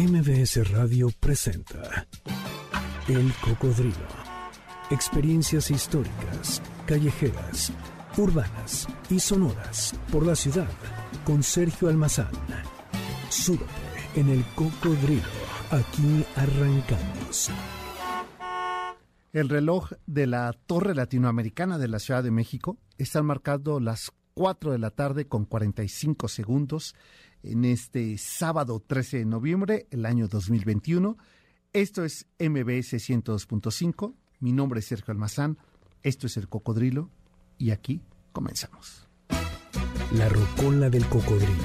MBS Radio presenta El Cocodrilo. Experiencias históricas, callejeras, urbanas y sonoras por la ciudad con Sergio Almazán. Súbete en El Cocodrilo. Aquí arrancamos. El reloj de la Torre Latinoamericana de la Ciudad de México está marcando las 4 de la tarde con 45 segundos en este sábado 13 de noviembre, el año 2021. Esto es MBS 102.5. Mi nombre es Sergio Almazán. Esto es El Cocodrilo y aquí comenzamos. La rocola del cocodrilo.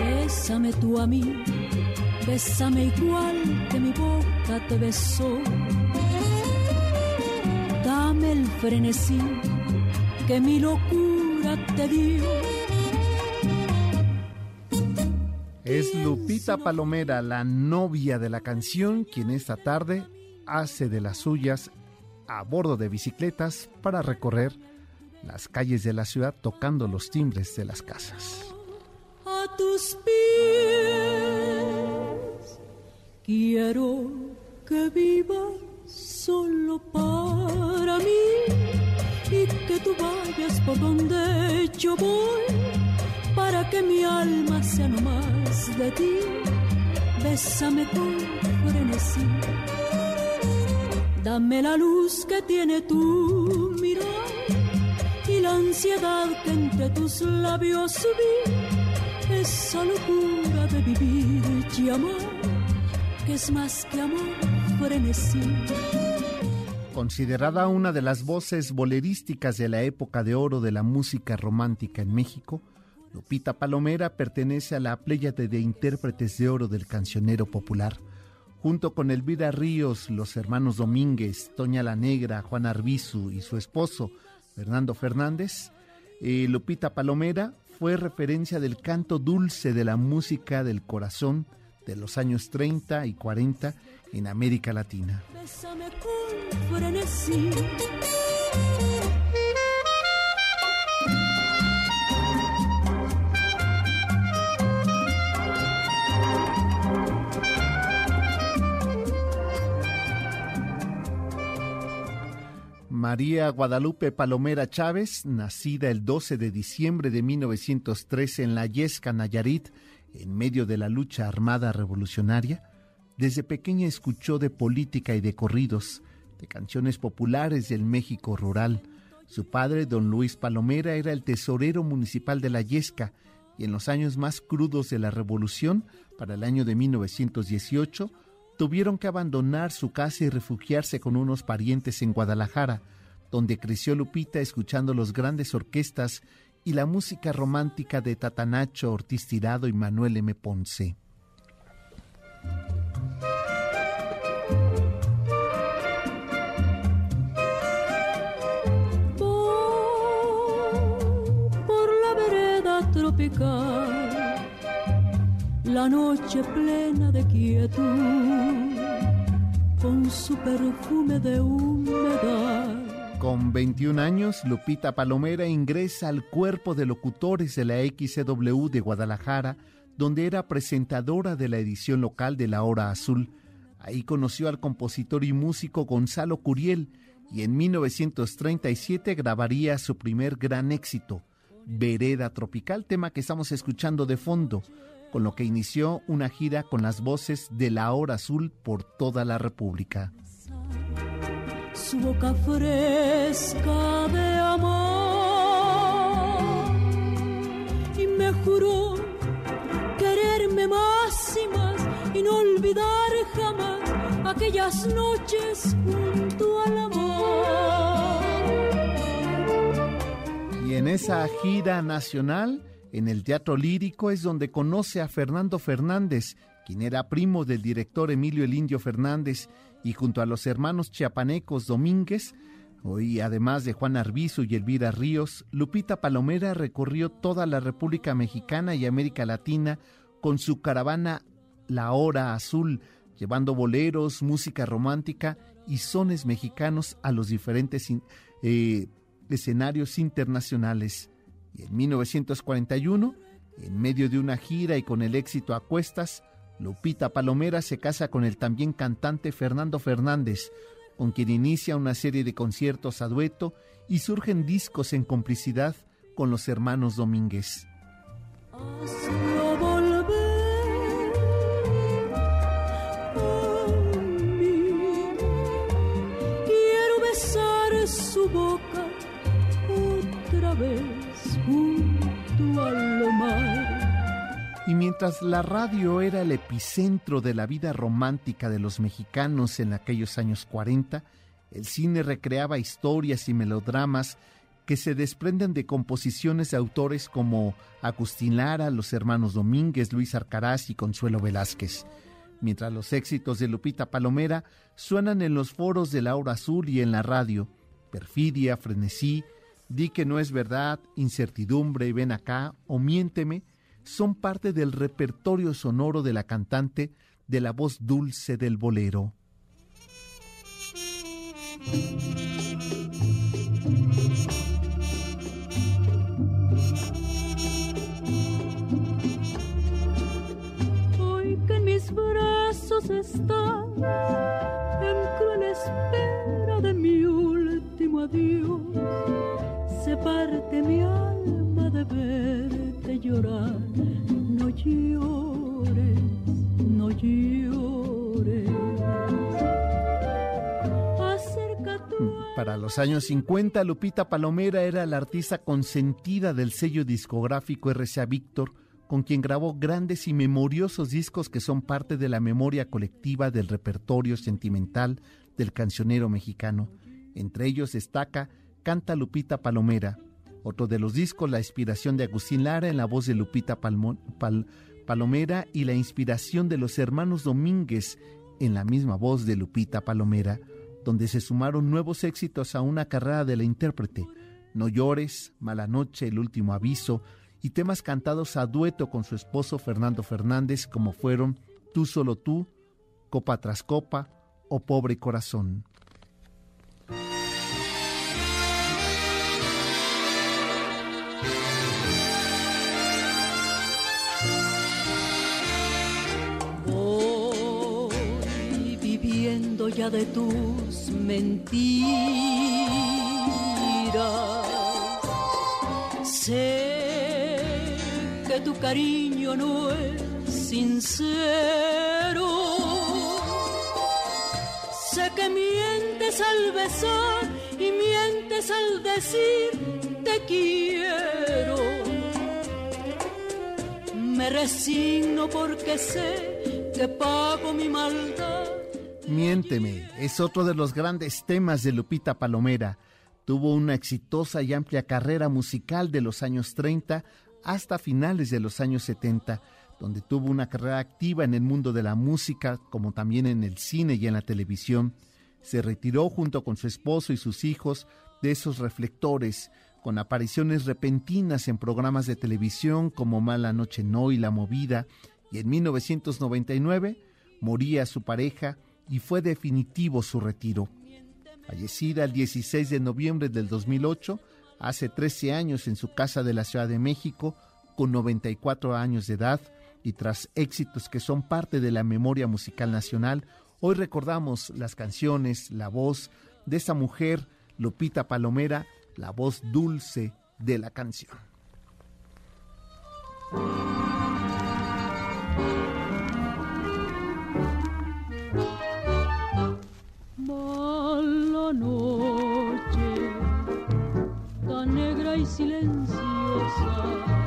Bésame tú a mí, bésame igual que mi boca te besó. Dame el frenesí que mi locura te dio. Es Lupita Palomera, la novia de la canción, quien esta tarde hace de las suyas a bordo de bicicletas para recorrer las calles de la ciudad tocando los timbres de las casas. a tus pies. Quiero que vivas solo para y que tú vayas por donde yo voy para que mi alma sea no más de ti. Bésame con frenesí. Dame la luz que tiene tu mirar y la ansiedad que entre tus labios vi esa locura de vivir y amar, que es más que amor, frenesí. Considerada una de las voces bolerísticas de la época de oro de la música romántica en México, Lupita Palomera pertenece a la pléyade de intérpretes de oro del cancionero popular. Junto con Elvira Ríos, los hermanos Domínguez, Toña la Negra, Juan Arbizu y su esposo, Fernando Fernández, eh, Lupita Palomera fue referencia del canto dulce de la música del corazón de los años 30 y 40 en América Latina. María Guadalupe Palomera Chávez, nacida el 12 de diciembre de 1913 en La Yesca, Nayarit, en medio de la lucha armada revolucionaria, desde pequeña escuchó de política y de corridos, de canciones populares del México rural. Su padre, don Luis Palomera, era el tesorero municipal de La Yesca y en los años más crudos de la revolución, para el año de 1918, tuvieron que abandonar su casa y refugiarse con unos parientes en Guadalajara, donde creció Lupita escuchando los grandes orquestas y la música romántica de Tatanacho Ortiz Tirado y Manuel M. Ponce. La noche plena de quietud, con su perfume de humedad. Con 21 años, Lupita Palomera ingresa al cuerpo de locutores de la XCW de Guadalajara, donde era presentadora de la edición local de La Hora Azul. Ahí conoció al compositor y músico Gonzalo Curiel y en 1937 grabaría su primer gran éxito, Vereda Tropical, tema que estamos escuchando de fondo, con lo que inició una gira con las voces de La Hora Azul por toda la República. su boca fresca de amor y me juró quererme más y más y no olvidar jamás aquellas noches junto al amor. Y en esa gira nacional, en el Teatro Lírico, es donde conoce a Fernando Fernández, quien era primo del director Emilio El Indio Fernández, y junto a los hermanos chiapanecos Domínguez, y además de Juan Arbizu y Elvira Ríos, Lupita Palomera recorrió toda la República Mexicana y América Latina con su caravana La Hora Azul, llevando boleros, música romántica y sones mexicanos a los diferentes eh, escenarios internacionales. Y en 1941, en medio de una gira y con el éxito a cuestas, Lupita Palomera se casa con el también cantante Fernando Fernández, con quien inicia una serie de conciertos a dueto y surgen discos en complicidad con los hermanos Domínguez. Mientras la radio era el epicentro de la vida romántica de los mexicanos en aquellos años 40, el cine recreaba historias y melodramas que se desprenden de composiciones de autores como Agustín Lara, los hermanos Domínguez, Luis Arcaraz y Consuelo Velázquez. Mientras los éxitos de Lupita Palomera suenan en los foros de la hora azul y en la radio, Perfidia, Frenesí, Di que no es verdad, Incertidumbre, Ven acá o Miénteme, son parte del repertorio sonoro de la cantante de la voz dulce del bolero. Hoy que mis brazos está en cruel espera de mi último adiós, se parte mi alma de llorar. No no Para los años 50, Lupita Palomera era la artista consentida del sello discográfico RCA Víctor, con quien grabó grandes y memoriosos discos que son parte de la memoria colectiva del repertorio sentimental del cancionero mexicano. Entre ellos destaca Canta Lupita Palomera. Otro de los discos, la inspiración de Agustín Lara en la voz de Lupita Palomera y la inspiración de los hermanos Domínguez en la misma voz de Lupita Palomera, donde se sumaron nuevos éxitos a una carrera de la intérprete. No llores, Mala Noche, El Último Aviso y temas cantados a dueto con su esposo Fernando Fernández como fueron Tú solo tú, Copa tras Copa o Pobre Corazón. Ya de tus mentiras. Sé que tu cariño no es sincero. Sé que mientes al besar y mientes al decir te quiero. Me resigno porque sé que pago mi maldad. Miénteme es otro de los grandes temas de Lupita Palomera. Tuvo una exitosa y amplia carrera musical de los años 30 hasta finales de los años 70, donde tuvo una carrera activa en el mundo de la música, como también en el cine y en la televisión. Se retiró junto con su esposo y sus hijos de esos reflectores, con apariciones repentinas en programas de televisión como Mala Noche No y La Movida, y en 1999 moría su pareja y fue definitivo su retiro. Fallecida el 16 de noviembre del 2008, hace 13 años en su casa de la Ciudad de México, con 94 años de edad y tras éxitos que son parte de la memoria musical nacional, hoy recordamos las canciones, la voz de esa mujer, Lupita Palomera, la voz dulce de la canción. Mala noche, tan negra y silenciosa.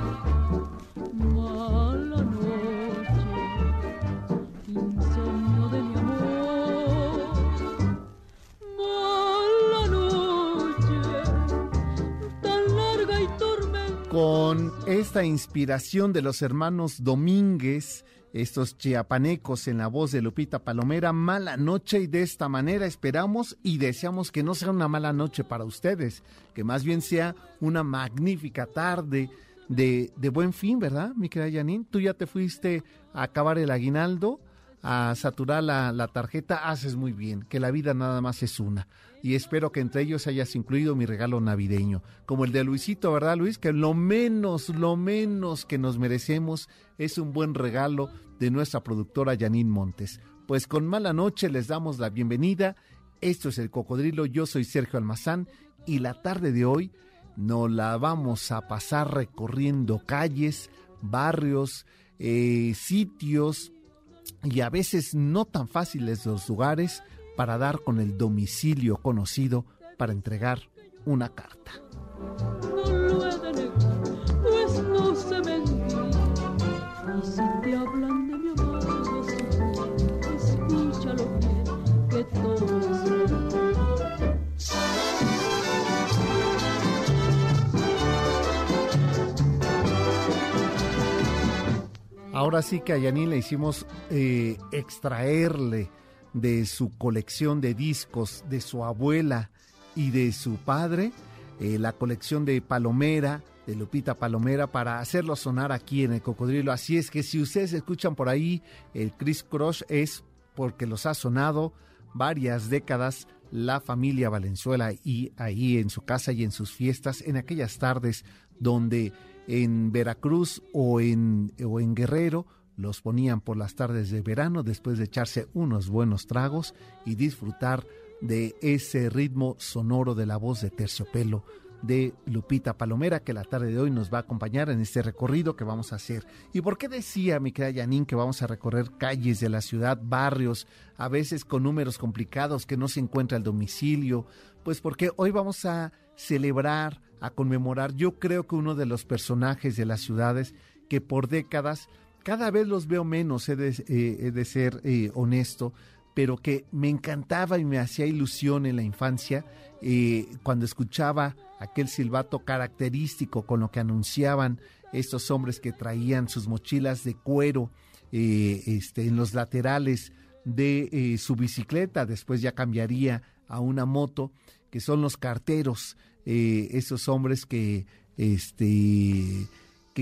Esta inspiración de los hermanos Domínguez, estos chiapanecos en la voz de Lupita Palomera, mala noche y de esta manera esperamos y deseamos que no sea una mala noche para ustedes, que más bien sea una magnífica tarde de, buen fin, ¿verdad, mi querida Janine? Tú ya te fuiste a acabar el aguinaldo, a saturar la tarjeta, haces muy bien, que la vida nada más es una. Y espero que entre ellos hayas incluido mi regalo navideño, como el de Luisito, ¿verdad Luis? Que lo menos, lo menos que nos merecemos es un buen regalo de nuestra productora Janine Montes. Pues con mala noche les damos la bienvenida. Esto es El Cocodrilo, yo soy Sergio Almazán y la tarde de hoy nos la vamos a pasar recorriendo calles, barrios, eh, sitios y a veces no tan fáciles los lugares para dar con el domicilio conocido para entregar una carta. Ahora sí que a Yanin le hicimos eh, extraerle de su colección de discos de su abuela y de su padre, eh, la colección de Palomera, de Lupita Palomera, para hacerlo sonar aquí en el Cocodrilo. Así es que si ustedes escuchan por ahí el Chris Crush es porque los ha sonado varias décadas la familia Valenzuela y ahí en su casa y en sus fiestas, en aquellas tardes donde en Veracruz o en, o en Guerrero los ponían por las tardes de verano después de echarse unos buenos tragos y disfrutar de ese ritmo sonoro de la voz de terciopelo de Lupita Palomera, que la tarde de hoy nos va a acompañar en este recorrido que vamos a hacer. ¿Y por qué decía mi querida Yanin que vamos a recorrer calles de la ciudad, barrios, a veces con números complicados que no se encuentra el domicilio? Pues porque hoy vamos a celebrar, a conmemorar, yo creo que uno de los personajes de las ciudades que por décadas, cada vez los veo menos, he de, eh, de ser eh, honesto, pero que me encantaba y me hacía ilusión en la infancia eh, cuando escuchaba aquel silbato característico con lo que anunciaban estos hombres que traían sus mochilas de cuero este, en los laterales de su bicicleta, después ya cambiaría a una moto, que son los carteros, esos hombres que este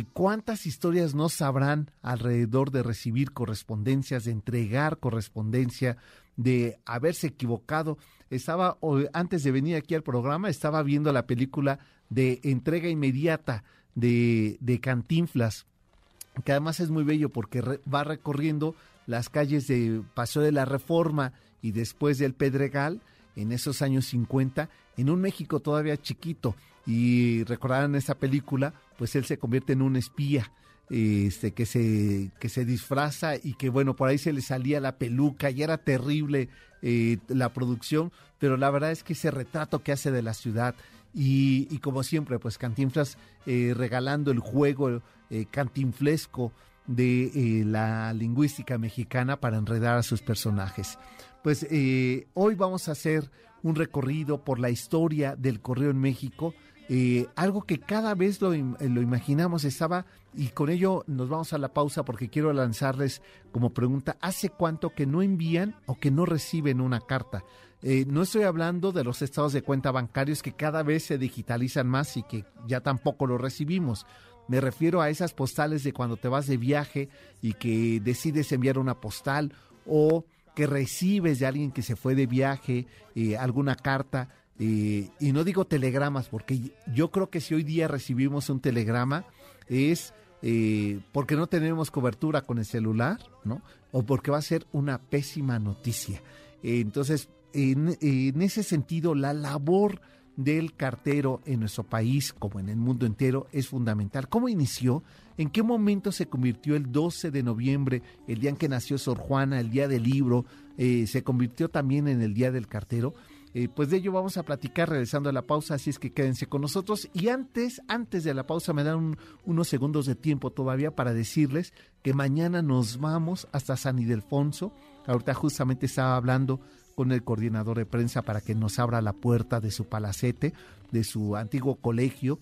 cuántas historias no sabrán alrededor de recibir correspondencias, de entregar correspondencia, de haberse equivocado. Estaba, antes de venir aquí al programa, estaba viendo la película de entrega inmediata de, de Cantinflas, que además es muy bello porque re, va recorriendo las calles de Paseo de la Reforma y después del Pedregal en esos años 50, en un México todavía chiquito. Y recordarán esa película, pues él se convierte en un espía. Este, que se, que se disfraza y que bueno, por ahí se le salía la peluca y era terrible eh, la producción, pero la verdad es que ese retrato que hace de la ciudad y, y como siempre, pues Cantinflas eh, regalando el juego eh, cantinflesco de eh, la lingüística mexicana para enredar a sus personajes. Pues eh, hoy vamos a hacer un recorrido por la historia del correo en México, eh, algo que cada vez lo, lo, imaginamos estaba, y con ello nos vamos a la pausa porque quiero lanzarles como pregunta, ¿hace cuánto que no envían o que no reciben una carta? Eh, no estoy hablando de los estados de cuenta bancarios que cada vez se digitalizan más y que ya tampoco lo recibimos. Me refiero a esas postales de cuando te vas de viaje y que decides enviar una postal o que recibes de alguien que se fue de viaje eh, alguna carta. Eh, y no digo telegramas, porque yo creo que si hoy día recibimos un telegrama es eh, porque no tenemos cobertura con el celular, ¿no? O porque va a ser una pésima noticia. Entonces, en, en ese sentido, la labor del cartero en nuestro país, como en el mundo entero, es fundamental. ¿Cómo inició? ¿En qué momento se convirtió el 12 de noviembre, el día en que nació Sor Juana, el día del libro, eh, se convirtió también en el día del cartero? Eh, pues de ello vamos a platicar regresando a la pausa, así es que quédense con nosotros. Y antes, antes de la pausa, me dan un, unos segundos de tiempo todavía para decirles que mañana nos vamos hasta San Ildefonso. Ahorita justamente estaba hablando con el coordinador de prensa para que nos abra la puerta de su palacete, de su antiguo colegio,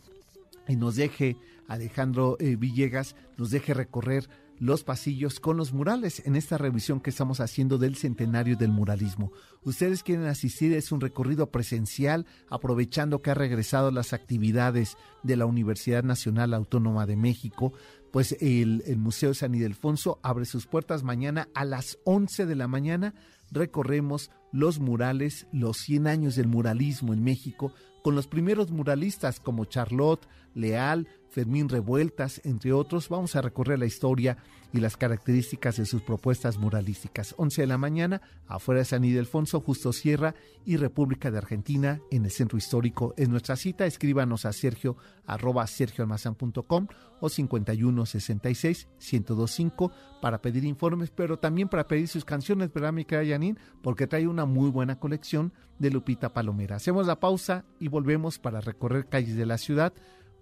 y nos deje, Alejandro eh, Villegas, nos deje recorrer los pasillos con los murales en esta revisión que estamos haciendo del centenario del muralismo. Ustedes quieren asistir, es un recorrido presencial, aprovechando que ha regresado las actividades de la Universidad Nacional Autónoma de México, pues el, Museo San Ildefonso abre sus puertas mañana a las 11 de la mañana recorremos los murales, los 100 años del muralismo en México, con los primeros muralistas como Charlotte, Leal, Fermín Revueltas, entre otros. Vamos a recorrer la historia y las características de sus propuestas muralísticas. 11 de la mañana, afuera de San Ildefonso, Justo Sierra y República de Argentina, en el Centro Histórico. Es nuestra cita. Escríbanos a sergio arroba sergioalmazán.com o 5166 1025 para pedir informes, pero también para pedir sus canciones, ¿verdad, mi querida Porque trae una muy buena colección de Lupita Palomera. Hacemos la pausa y volvemos para recorrer calles de la ciudad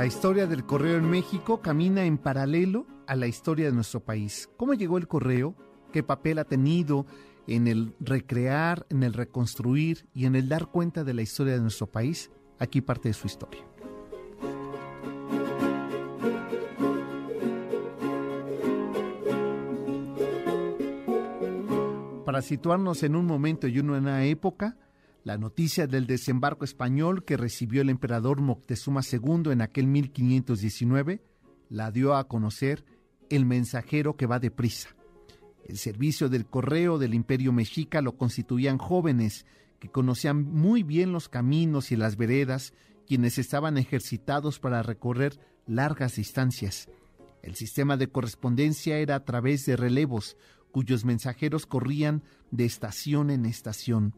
La historia del correo en México camina en paralelo a la historia de nuestro país. ¿Cómo llegó el correo? ¿Qué papel ha tenido en el recrear, en el reconstruir y en el dar cuenta de la historia de nuestro país? Aquí parte de su historia. Para situarnos en un momento y en una época, la noticia del desembarco español que recibió el emperador Moctezuma II en aquel 1519 la dio a conocer el mensajero que va deprisa. El servicio del correo del imperio mexica lo constituían jóvenes que conocían muy bien los caminos y las veredas, quienes estaban ejercitados para recorrer largas distancias. El sistema de correspondencia era a través de relevos, cuyos mensajeros corrían de estación en estación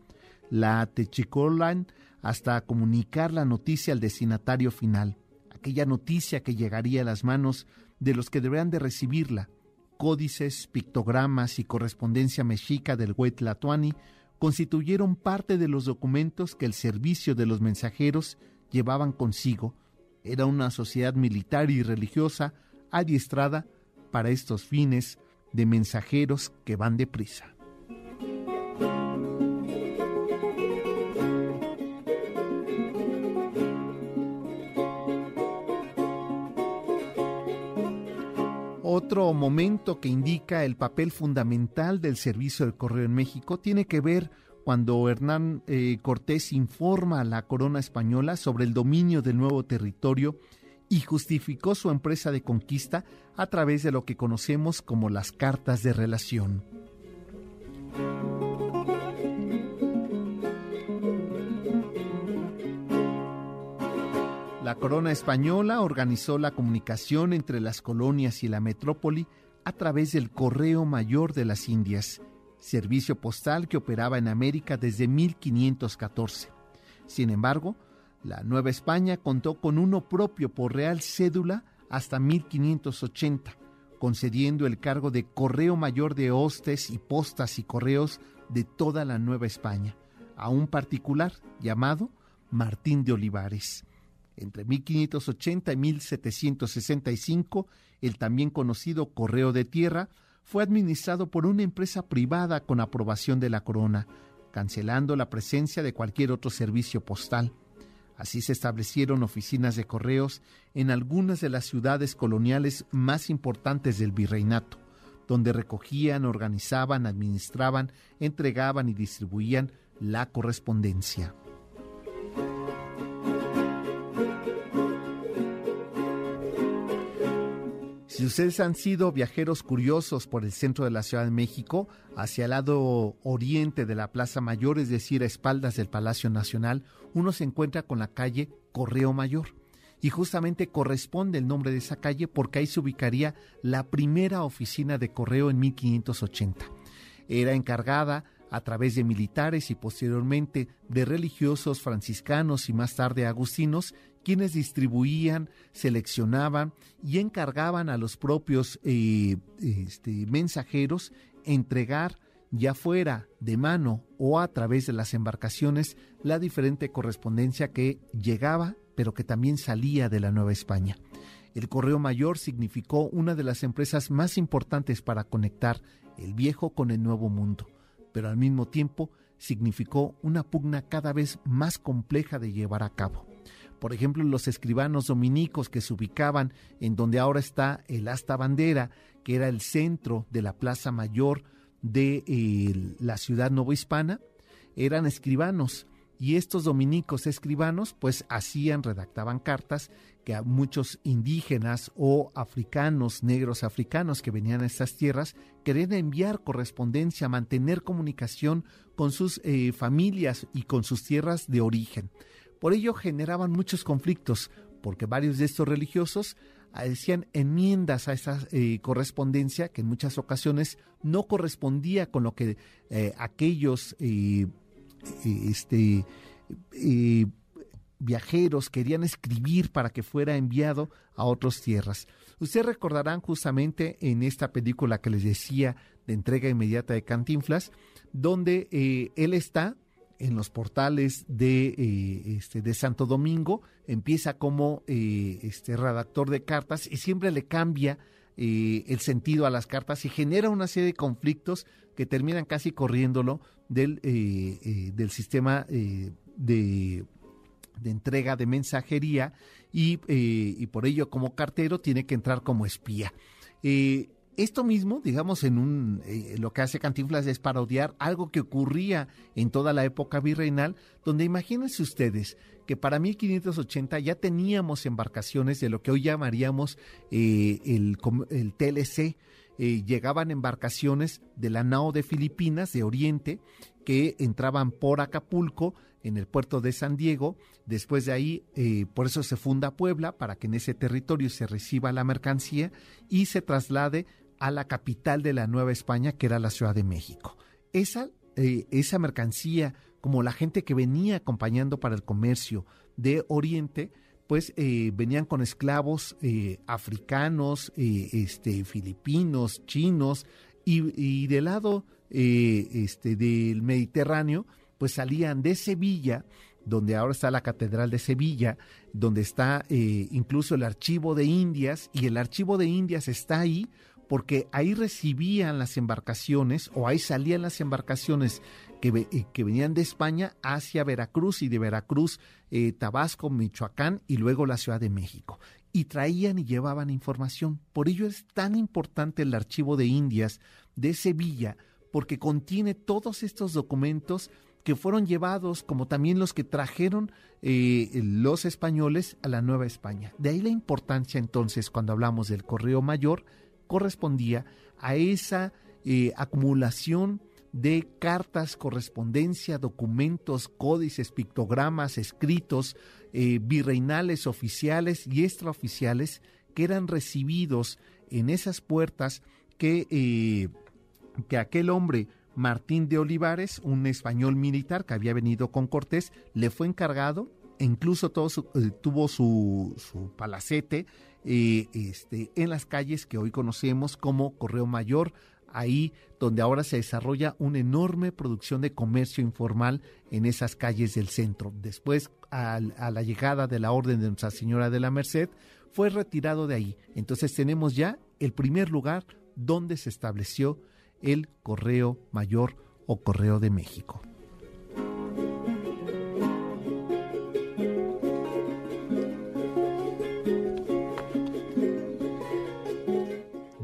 la techicolan hasta comunicar la noticia al destinatario final, aquella noticia que llegaría a las manos de los que deberían de recibirla. Códices, pictogramas y correspondencia mexica del Huetlatuani constituyeron parte de los documentos que el servicio de los mensajeros llevaban consigo. Era una sociedad militar y religiosa adiestrada para estos fines de mensajeros que van deprisa. Otro momento que indica el papel fundamental del servicio del correo en México tiene que ver cuando Hernán eh, Cortés informa a la corona española sobre el dominio del nuevo territorio y justificó su empresa de conquista a través de lo que conocemos como las cartas de relación. La corona española organizó la comunicación entre las colonias y la metrópoli a través del Correo Mayor de las Indias, servicio postal que operaba en América desde 1514. Sin embargo, la Nueva España contó con uno propio por real cédula hasta 1580, concediendo el cargo de Correo Mayor de Hostes y Postas y Correos de toda la Nueva España, a un particular llamado Martín de Olivares. Entre 1580 y 1765, el también conocido Correo de Tierra fue administrado por una empresa privada con aprobación de la corona, cancelando la presencia de cualquier otro servicio postal. Así se establecieron oficinas de correos en algunas de las ciudades coloniales más importantes del virreinato, donde recogían, organizaban, administraban, entregaban y distribuían la correspondencia. Si ustedes han sido viajeros curiosos por el centro de la Ciudad de México, hacia el lado oriente de la Plaza Mayor, es decir, a espaldas del Palacio Nacional, uno se encuentra con la calle Correo Mayor. Y justamente corresponde el nombre de esa calle porque ahí se ubicaría la primera oficina de correo en 1580. Era encargada a través de militares y posteriormente de religiosos franciscanos y más tarde agustinos, quienes distribuían, seleccionaban y encargaban a los propios eh, este, mensajeros entregar ya fuera de mano o a través de las embarcaciones la diferente correspondencia que llegaba pero que también salía de la Nueva España. El Correo Mayor significó una de las empresas más importantes para conectar el viejo con el nuevo mundo, pero al mismo tiempo significó una pugna cada vez más compleja de llevar a cabo. Por ejemplo, los escribanos dominicos que se ubicaban en donde ahora está el asta bandera, que era el centro de la plaza mayor de eh, la ciudad novohispana, eran escribanos y estos dominicos escribanos pues hacían, redactaban cartas que a muchos indígenas o africanos, negros africanos que venían a estas tierras, querían enviar correspondencia, mantener comunicación con sus eh, familias y con sus tierras de origen. Por ello generaban muchos conflictos, porque varios de estos religiosos hacían enmiendas a esa eh, correspondencia que en muchas ocasiones no correspondía con lo que eh, aquellos este, viajeros querían escribir para que fuera enviado a otras tierras. Ustedes recordarán justamente en esta película que les decía de entrega inmediata de Cantinflas, donde eh, él está en los portales de, eh, este, de Santo Domingo, empieza como eh, este, redactor de cartas y siempre le cambia el sentido a las cartas y genera una serie de conflictos que terminan casi corriéndolo del, del sistema de de entrega de mensajería eh, y, por ello como cartero tiene que entrar como espía. Eh, esto mismo, digamos, en un eh, lo que hace Cantinflas es parodiar algo que ocurría en toda la época virreinal, donde imagínense ustedes que para 1580 ya teníamos embarcaciones de lo que hoy llamaríamos el, el TLC, llegaban embarcaciones de la nao de Filipinas, de Oriente, que entraban por Acapulco, en el puerto de San Diego. Después de ahí, eh, por eso se funda Puebla, para que en ese territorio se reciba la mercancía y se traslade a la capital de la Nueva España, que era la Ciudad de México. Esa, eh, esa mercancía, como la gente que venía acompañando para el comercio de Oriente, pues eh, venían con esclavos africanos, este, filipinos, chinos, y, y del lado este, del Mediterráneo, pues salían de Sevilla, donde ahora está la Catedral de Sevilla, donde está eh, incluso el Archivo de Indias, y el Archivo de Indias está ahí porque ahí recibían las embarcaciones o ahí salían las embarcaciones que, eh, que venían de España hacia Veracruz y de Veracruz, eh, Tabasco, Michoacán y luego la Ciudad de México. Y traían y llevaban información. Por ello es tan importante el Archivo de Indias de Sevilla, porque contiene todos estos documentos que fueron llevados, como también los que trajeron eh, los españoles a la Nueva España. De ahí la importancia entonces, cuando hablamos del correo mayor, correspondía a esa eh, acumulación de cartas, correspondencia, documentos, códices, pictogramas, escritos, eh, virreinales, oficiales y extraoficiales que eran recibidos en esas puertas que, que aquel hombre Martín de Olivares, un español militar que había venido con Cortés, le fue encargado, e incluso eh, tuvo su, palacete este, en las calles que hoy conocemos como Correo Mayor, ahí donde ahora se desarrolla una enorme producción de comercio informal en esas calles del centro. Después, a la llegada de la Orden de Nuestra Señora de la Merced, fue retirado de ahí. Entonces tenemos ya el primer lugar donde se estableció el Correo Mayor o Correo de México.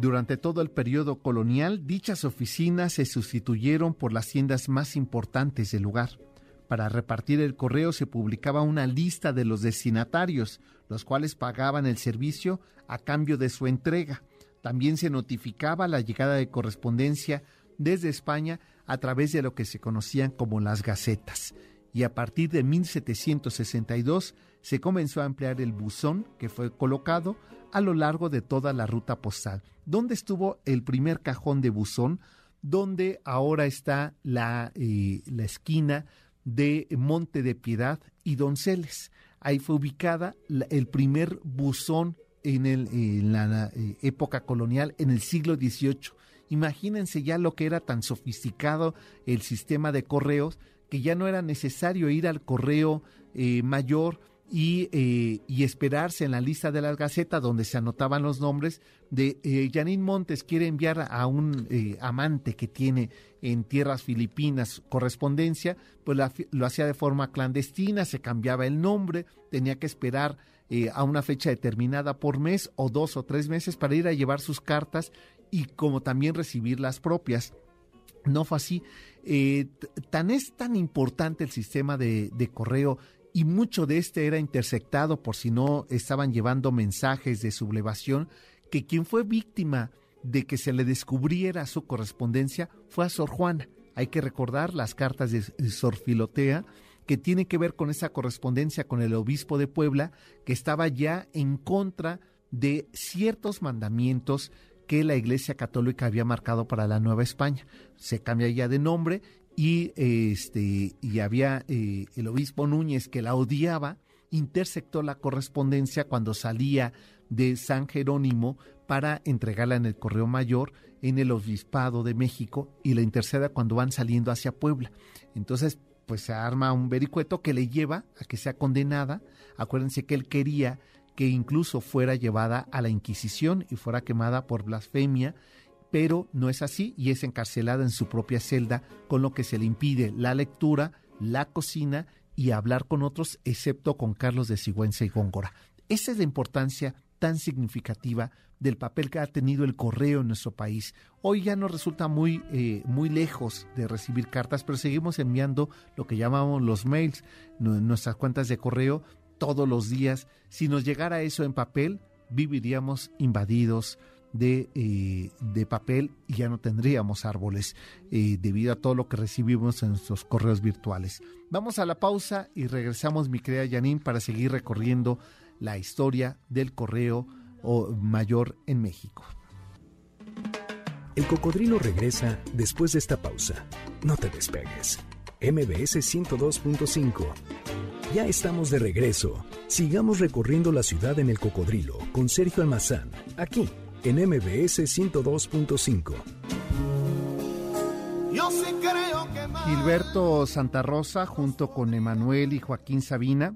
Durante todo el periodo colonial, dichas oficinas se sustituyeron por las tiendas más importantes del lugar. Para repartir el correo se publicaba una lista de los destinatarios, los cuales pagaban el servicio a cambio de su entrega. También se notificaba la llegada de correspondencia desde España a través de lo que se conocían como las gacetas. Y a partir de 1762 se comenzó a emplear el buzón que fue colocado a lo largo de toda la ruta postal, donde estuvo el primer cajón de buzón, donde ahora está la, eh, la esquina de Monte de Piedad y Donceles. Ahí fue ubicada el primer buzón en, el, en la eh, época colonial en el siglo XVIII. Imagínense ya lo que era tan sofisticado el sistema de correos que ya no era necesario ir al correo eh, mayor y, eh, y, esperarse en la lista de las gacetas donde se anotaban los nombres de eh, Janine Montes quiere enviar a un eh, amante que tiene en tierras filipinas correspondencia, pues lo hacía de forma clandestina, se cambiaba el nombre, tenía que esperar eh, a una fecha determinada por mes o dos o tres meses para ir a llevar sus cartas y como también recibir las propias. No fue así. tan es tan importante el sistema de, de correo y mucho de este era intersectado por si no estaban llevando mensajes de sublevación, que quien fue víctima de que se le descubriera su correspondencia fue a Sor Juana. Hay que recordar las cartas de Sor Filotea, que tiene que ver con esa correspondencia con el obispo de Puebla, que estaba ya en contra de ciertos mandamientos que la Iglesia Católica había marcado para la Nueva España. Se cambia ya de nombre y este y había eh, el obispo Núñez que la odiaba interceptó la correspondencia cuando salía de San Jerónimo para entregarla en el correo mayor en el obispado de México y la interceda cuando van saliendo hacia Puebla. Entonces pues se arma un vericueto que le lleva a que sea condenada. Acuérdense que él quería que incluso fuera llevada a la Inquisición y fuera quemada por blasfemia pero no es así y es encarcelada en su propia celda, con lo que se le impide la lectura, la cocina y hablar con otros, excepto con Carlos de Sigüenza y Góngora. Esa es la importancia tan significativa del papel que ha tenido el correo en nuestro país. Hoy ya nos resulta muy, eh, muy lejos de recibir cartas, pero seguimos enviando lo que llamamos los mails, nuestras cuentas de correo todos los días. Si nos llegara eso en papel, viviríamos invadidos, eh, de, papel y ya no tendríamos árboles eh, debido a todo lo que recibimos en nuestros correos virtuales. Vamos a la pausa y regresamos, mi querida Janine, para seguir recorriendo la historia del correo mayor en México. El cocodrilo regresa después de esta pausa. No te despegues. MBS 102.5. Ya estamos de regreso. Sigamos recorriendo la ciudad en el cocodrilo con Sergio Almazán, aquí en MBS 102.5. Gilberto Santa Rosa, junto con Emanuel y Joaquín Sabina,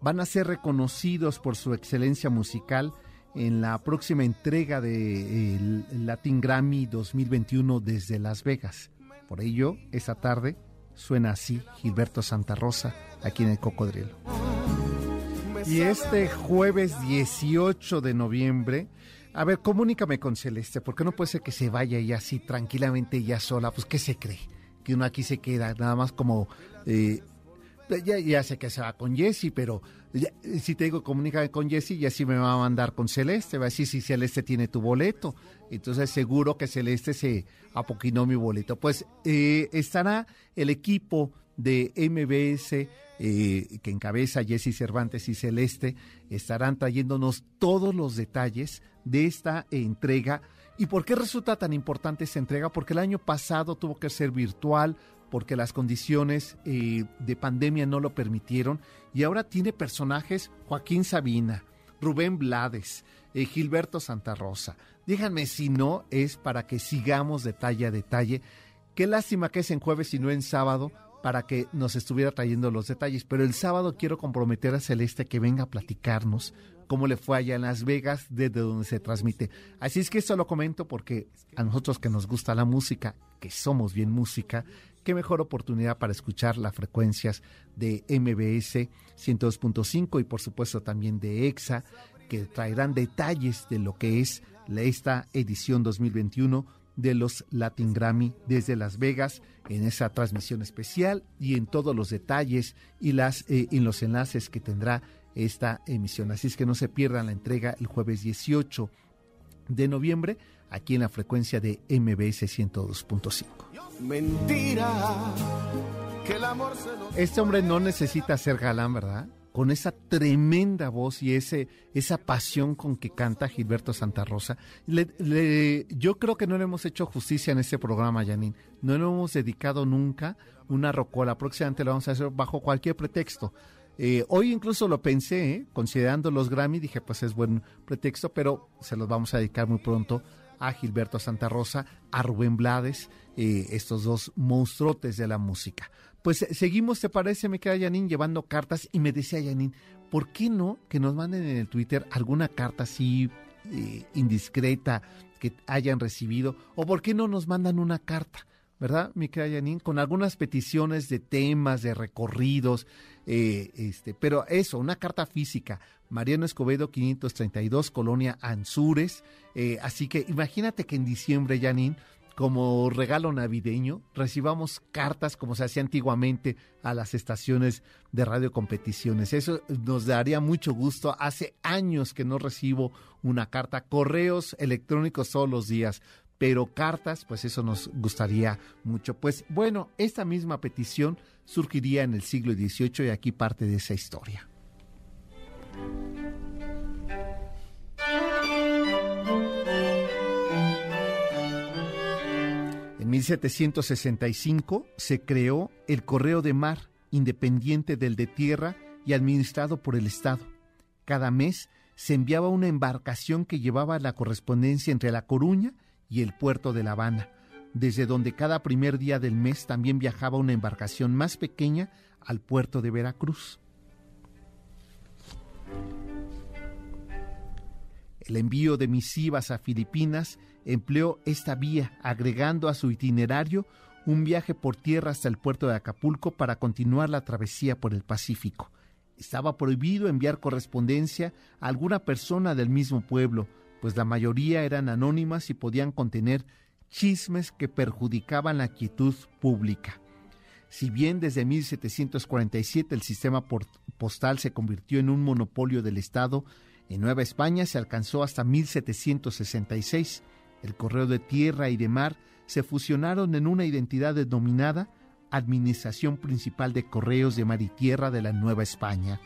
van a ser reconocidos por su excelencia musical en la próxima entrega del Latin Grammy 2021 desde Las Vegas. Por ello, esta tarde suena así Gilberto Santa Rosa aquí en el Cocodrilo. Y este jueves 18 de noviembre a ver, comunícame con Celeste, porque no puede ser que se vaya y así tranquilamente ya sola, pues ¿qué se cree? Que uno aquí se queda nada más como... Eh, ya, ya, sé que se va con Jesse, pero si te digo comunícame con Jesse, Jesse me va a mandar con Celeste, va a decir si Celeste tiene tu boleto. Entonces seguro que Celeste se apoquinó mi boleto. Pues eh, estará el equipo de MBS eh, que encabeza Jesse Cervantes y Celeste, estarán trayéndonos todos los detalles de esta entrega. ¿Y por qué resulta tan importante esta entrega? Porque el año pasado tuvo que ser virtual, porque las condiciones eh, de pandemia no lo permitieron. Y ahora tiene personajes Joaquín Sabina, Rubén Blades, eh, Gilberto Santa Rosa. Díganme si no es para que sigamos detalle a detalle. Qué lástima que es en jueves y no en sábado para que nos estuviera trayendo los detalles. Pero el sábado quiero comprometer a Celeste que venga a platicarnos cómo le fue allá en Las Vegas, desde donde se transmite. Así es que esto lo comento porque a nosotros que nos gusta la música, que somos bien música, qué mejor oportunidad para escuchar las frecuencias de MBS 102.5 y por supuesto también de EXA, que traerán detalles de lo que es esta edición 2021 de los Latin Grammy desde Las Vegas en esa transmisión especial y en todos los detalles y las eh, en los enlaces que tendrá esta emisión. Así es que no se pierdan la entrega el jueves 18 de noviembre aquí en la frecuencia de MBS 102.5. Mentira. Que el amor Este hombre no necesita ser galán, ¿verdad? Con esa tremenda voz y ese, esa pasión con que canta Gilberto Santa Rosa. yo creo que no le hemos hecho justicia en este programa, Janine. No le hemos dedicado nunca una rocola. Próximamente lo vamos a hacer bajo cualquier pretexto eh, hoy incluso lo pensé, ¿eh? considerando los Grammy, dije pues es buen pretexto, pero se los vamos a dedicar muy pronto a Gilberto Santa Rosa, a Rubén Blades, eh, estos dos monstruotes de la música. Pues seguimos, ¿te parece? Me queda Yanin llevando cartas y me decía Yanin, ¿por qué no que nos manden en el Twitter alguna carta así indiscreta que hayan recibido? ¿O por qué no nos mandan una carta? ¿verdad, mi querida Con algunas peticiones de temas, de recorridos, eh, este, pero eso, una carta física. Mariano Escobedo 532, Colonia Anzures. Eh, así que imagínate que en diciembre, Janine, como regalo navideño, recibamos cartas como se hacía antiguamente a las estaciones de radio competiciones. Eso nos daría mucho gusto. Hace años que no recibo una carta, correos electrónicos todos los días pero cartas, pues eso nos gustaría mucho. Pues bueno, esta misma petición surgiría en el siglo XVIII y aquí parte de esa historia. En 1765 se creó el Correo de Mar, independiente del de tierra y administrado por el Estado. Cada mes se enviaba una embarcación que llevaba la correspondencia entre La Coruña y el puerto de La Habana, desde donde cada primer día del mes también viajaba una embarcación más pequeña al puerto de Veracruz. El envío de misivas a Filipinas empleó esta vía, agregando a su itinerario un viaje por tierra hasta el puerto de Acapulco para continuar la travesía por el Pacífico. Estaba prohibido enviar correspondencia a alguna persona del mismo pueblo, pues la mayoría eran anónimas y podían contener chismes que perjudicaban la quietud pública. Si bien desde 1747 el sistema postal se convirtió en un monopolio del Estado, en Nueva España se alcanzó hasta 1766. El correo de tierra y de mar se fusionaron en una identidad denominada Administración Principal de Correos de Mar y Tierra de la Nueva España.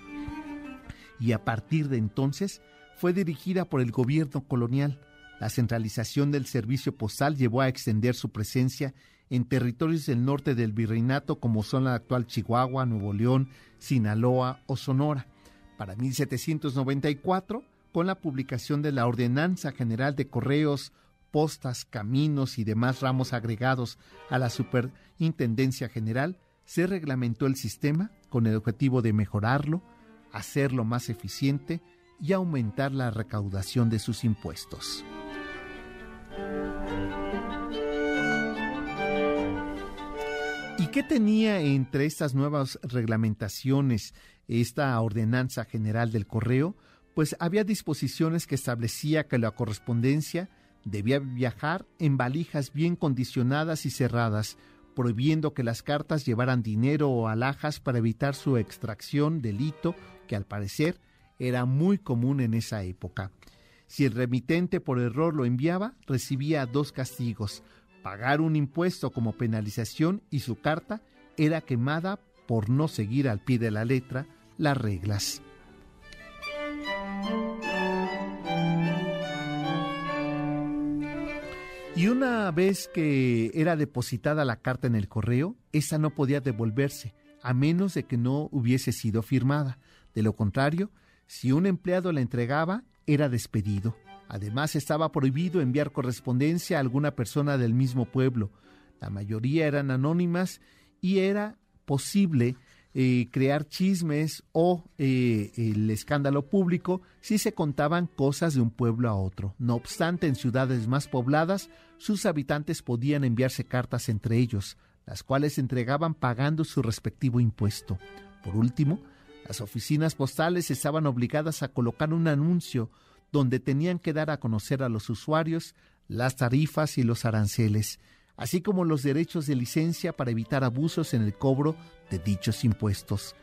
Y a partir de entonces fue dirigida por el gobierno colonial. La centralización del servicio postal llevó a extender su presencia en territorios del norte del virreinato como son la actual Chihuahua, Nuevo León, Sinaloa o Sonora. Para 1794, con la publicación de la Ordenanza General de Correos, Postas, Caminos y demás ramos agregados a la Superintendencia General, se reglamentó el sistema con el objetivo de mejorarlo, hacerlo más eficiente y aumentar la recaudación de sus impuestos. ¿Y qué tenía entre estas nuevas reglamentaciones esta ordenanza general del correo? Pues había disposiciones que establecía que la correspondencia debía viajar en valijas bien condicionadas y cerradas, prohibiendo que las cartas llevaran dinero o alhajas para evitar su extracción, delito que al parecer era muy común en esa época. Si el remitente por error lo enviaba, recibía dos castigos, pagar un impuesto como penalización y su carta era quemada por no seguir al pie de la letra las reglas. Y una vez que era depositada la carta en el correo, esa no podía devolverse, a menos de que no hubiese sido firmada. De lo contrario, si un empleado la entregaba, era despedido. Además, estaba prohibido enviar correspondencia a alguna persona del mismo pueblo. La mayoría eran anónimas y era posible eh, crear chismes o eh, el escándalo público si se contaban cosas de un pueblo a otro. No obstante, en ciudades más pobladas, sus habitantes podían enviarse cartas entre ellos, las cuales entregaban pagando su respectivo impuesto. Por último, las oficinas postales estaban obligadas a colocar un anuncio donde tenían que dar a conocer a los usuarios las tarifas y los aranceles, así como los derechos de licencia para evitar abusos en el cobro de dichos impuestos.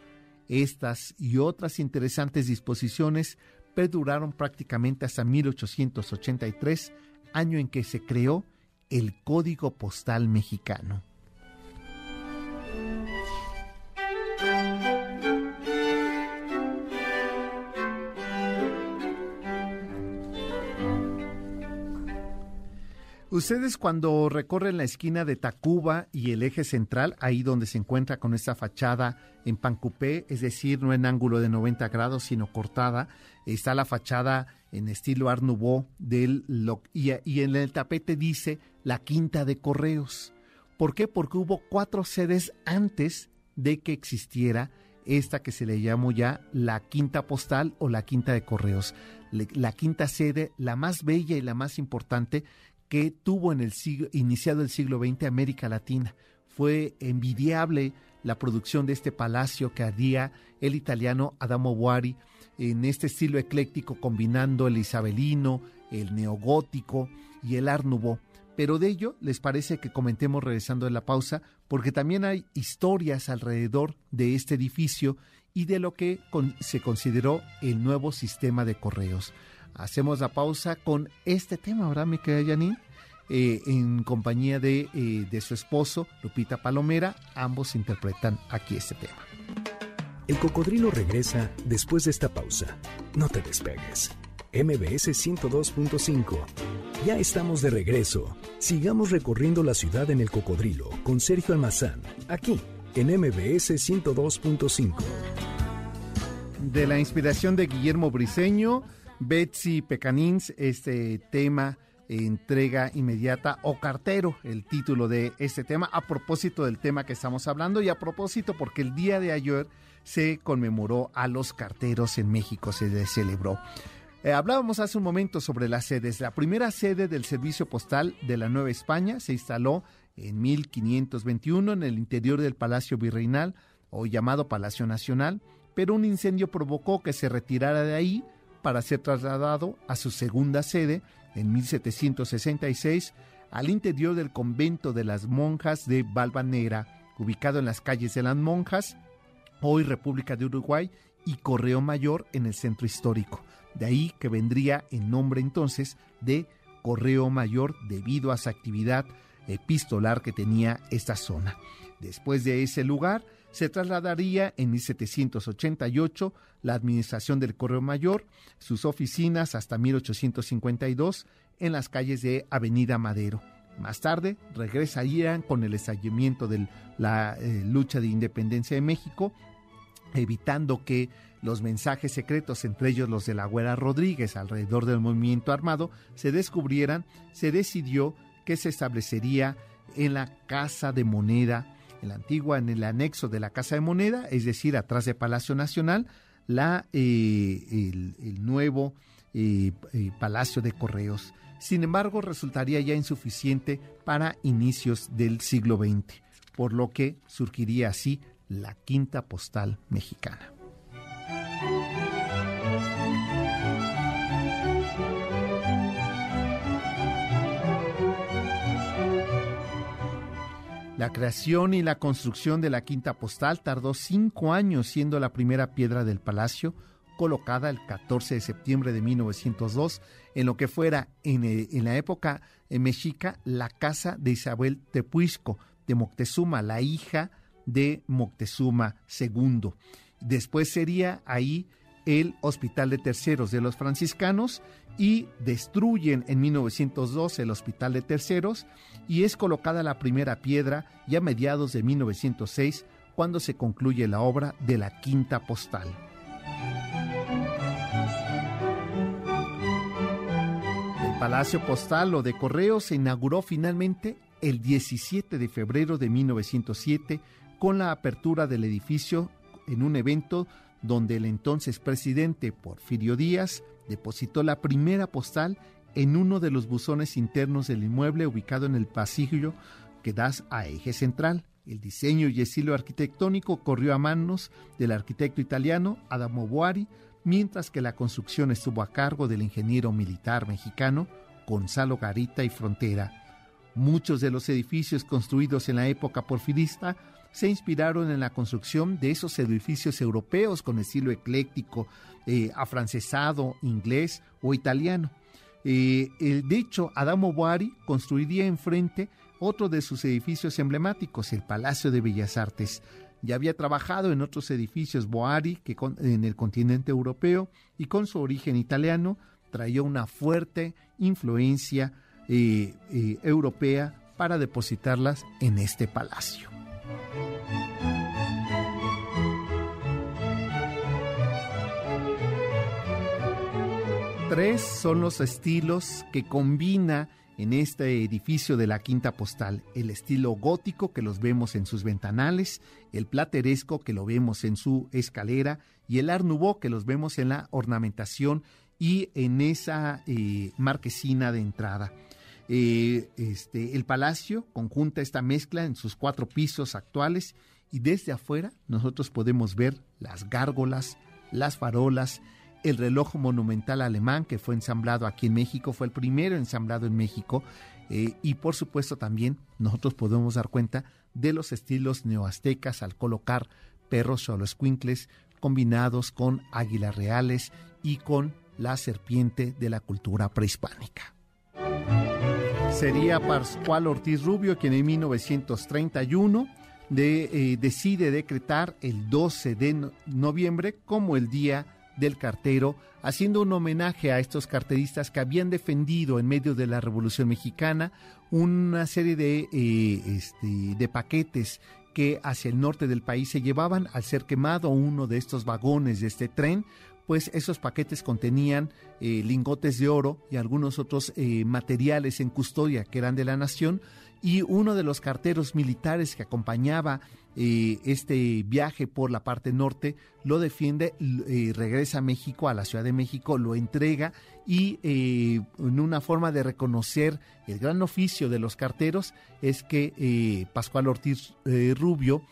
Estas y otras interesantes disposiciones perduraron prácticamente hasta 1883, año en que se creó el Código Postal Mexicano. Ustedes cuando recorren la esquina de Tacuba y el eje central, ahí donde se encuentra con esta fachada en Pancupé, es decir, no en ángulo de 90 grados, sino cortada, está la fachada en estilo Art Nouveau del, y, y en el tapete dice la Quinta de Correos. ¿Por qué? Porque hubo cuatro sedes antes de que existiera esta que se le llamó ya la quinta postal o la quinta de correos, la quinta sede, la más bella y la más importante que tuvo en el siglo, iniciado el siglo XX América Latina. Fue envidiable la producción de este palacio que haría el italiano Adamo Buari en este estilo ecléctico combinando el isabelino, el neogótico y el art. Pero de ello les parece que comentemos regresando de la pausa, porque también hay historias alrededor de este edificio y de lo que se consideró el nuevo sistema de correos. Hacemos la pausa con este tema, ¿verdad, mi? Eh, en compañía de, eh, de su esposo, Lupita Palomera. Ambos interpretan aquí este tema. El cocodrilo regresa después de esta pausa. No te despegues. MBS 102.5. Ya estamos de regreso. Sigamos recorriendo la ciudad en el cocodrilo con Sergio Almazán, aquí en MBS 102.5. De la inspiración de Guillermo Briseño, Betsy Pecanins, este tema entrega inmediata o cartero, el título de este tema, a propósito del tema que estamos hablando y a propósito porque el día de ayer se conmemoró a los carteros en México, se celebró. Eh, hablábamos hace un momento sobre las sedes. La primera sede del Servicio Postal de la Nueva España se instaló en 1521 en el interior del Palacio Virreinal, hoy llamado Palacio Nacional, pero un incendio provocó que se retirara de ahí para ser trasladado a su segunda sede en 1766 al interior del convento de las monjas de Valvanera, ubicado en las calles de las monjas, hoy República de Uruguay, y Correo Mayor en el centro histórico. De ahí que vendría el nombre entonces de Correo Mayor debido a su actividad epistolar que tenía esta zona. Después de ese lugar, se trasladaría en 1788 la administración del Correo Mayor, sus oficinas hasta 1852 en las calles de Avenida Madero. Más tarde regresarían con el estallamiento de la eh, lucha de independencia de México, evitando que los mensajes secretos, entre ellos los de la Güera Rodríguez alrededor del movimiento armado, se descubrieran, se decidió que se establecería en la Casa de Moneda, en la antigua, en el anexo de la Casa de Moneda, es decir, atrás de Palacio Nacional, la, eh, el, nuevo eh, eh, Palacio de Correos. Sin embargo, resultaría ya insuficiente para inicios del siglo XX, por lo que surgiría así la Quinta Postal Mexicana. La creación y la construcción de la quinta postal tardó cinco años, siendo la primera piedra del palacio colocada el 14 de septiembre de 1902 en lo que fuera en, eh, la época mexica la casa de Isabel Tepuisco de Moctezuma, la hija de Moctezuma II. Después sería ahí el Hospital de Terceros de los Franciscanos y destruyen en 1912 el Hospital de Terceros y es colocada la primera piedra ya a mediados de 1906 cuando se concluye la obra de la Quinta Postal. El Palacio Postal o de Correo se inauguró finalmente el 17 de febrero de 1907 con la apertura del edificio en un evento donde el entonces presidente Porfirio Díaz depositó la primera postal en uno de los buzones internos del inmueble ubicado en el pasillo que da a eje central. El diseño y estilo arquitectónico corrió a manos del arquitecto italiano Adamo Boari, mientras que la construcción estuvo a cargo del ingeniero militar mexicano Gonzalo Garita y Frontera. Muchos de los edificios construidos en la época porfirista se inspiraron en la construcción de esos edificios europeos con estilo ecléctico, eh, afrancesado, inglés o italiano. Eh, de hecho, Adamo Boari construiría enfrente otro de sus edificios emblemáticos, el Palacio de Bellas Artes. Ya había trabajado en otros edificios Boari que en el continente europeo y con su origen italiano traía una fuerte influencia eh, europea para depositarlas en este palacio. Tres son los estilos que combina en este edificio de la Quinta Postal, el estilo gótico que los vemos en sus ventanales, el plateresco que lo vemos en su escalera y el Art Nouveau que los vemos en la ornamentación y en esa eh, marquesina de entrada. Eh, este, el palacio conjunta esta mezcla en sus cuatro pisos actuales y desde afuera nosotros podemos ver las gárgolas, las farolas, el reloj monumental alemán que fue ensamblado aquí en México, fue el primero ensamblado en México eh, y por supuesto también nosotros podemos dar cuenta de los estilos neoaztecas al colocar perros squinkles combinados con águilas reales y con la serpiente de la cultura prehispánica. Sería Pascual Ortiz Rubio quien en 1931 eh, decide decretar el 12 de noviembre como el Día del cartero, haciendo un homenaje a estos carteristas que habían defendido en medio de la Revolución Mexicana una serie de, eh, este, de paquetes que hacia el norte del país se llevaban al ser quemado uno de estos vagones de este tren, pues esos paquetes contenían eh, lingotes de oro y algunos otros eh, materiales en custodia que eran de la nación. Y uno de los carteros militares que acompañaba eh, este viaje por la parte norte lo defiende, regresa a México, a la Ciudad de México, lo entrega y en una forma de reconocer el gran oficio de los carteros es que Pascual Ortiz Rubio,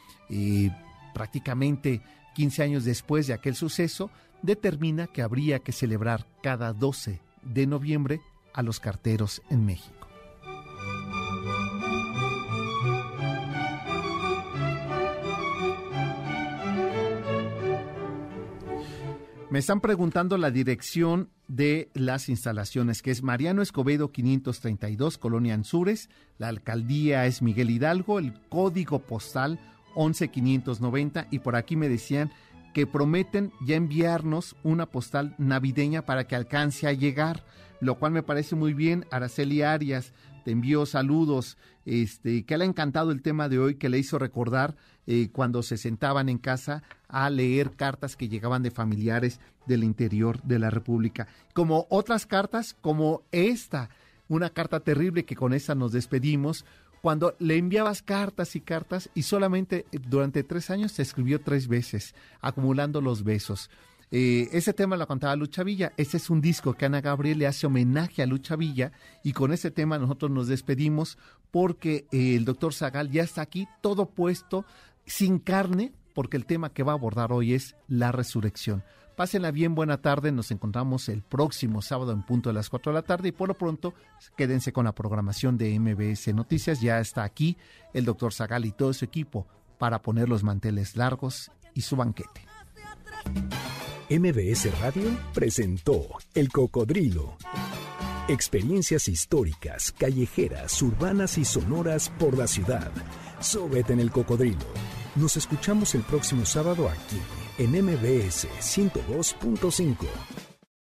prácticamente 15 años después de aquel suceso, determina que habría que celebrar cada 12 de noviembre a los carteros en México. Me están preguntando la dirección de las instalaciones, que es Mariano Escobedo 532, Colonia Anzures. La alcaldía es Miguel Hidalgo, el código postal 11590. Y por aquí me decían que prometen ya enviarnos una postal navideña para que alcance a llegar, lo cual me parece muy bien. Araceli Arias, te envío saludos, este, que le ha encantado el tema de hoy, que le hizo recordar eh, cuando se sentaban en casa a leer cartas que llegaban de familiares del interior de la República. Como otras cartas, como esta, una carta terrible que con esta nos despedimos, cuando le enviabas cartas y cartas y solamente durante tres años se escribió tres veces, acumulando los besos. Eh, ese tema lo contaba Lucha Villa. Ese es un disco que Ana Gabriel le hace homenaje a Lucha Villa y con ese tema nosotros nos despedimos porque eh, el doctor Zagal ya está aquí, todo puesto, sin carne, porque el tema que va a abordar hoy es la resurrección. Pásenla bien, buena tarde. Nos encontramos el próximo sábado en punto de las 4 de la tarde y por lo pronto quédense con la programación de MBS Noticias. Ya está aquí el doctor Zagal y todo su equipo para poner los manteles largos y su banquete. MBS Radio presentó El Cocodrilo. Experiencias históricas, callejeras, urbanas y sonoras por la ciudad. Súbete en El Cocodrilo. Nos escuchamos el próximo sábado aquí en MBS 102.5.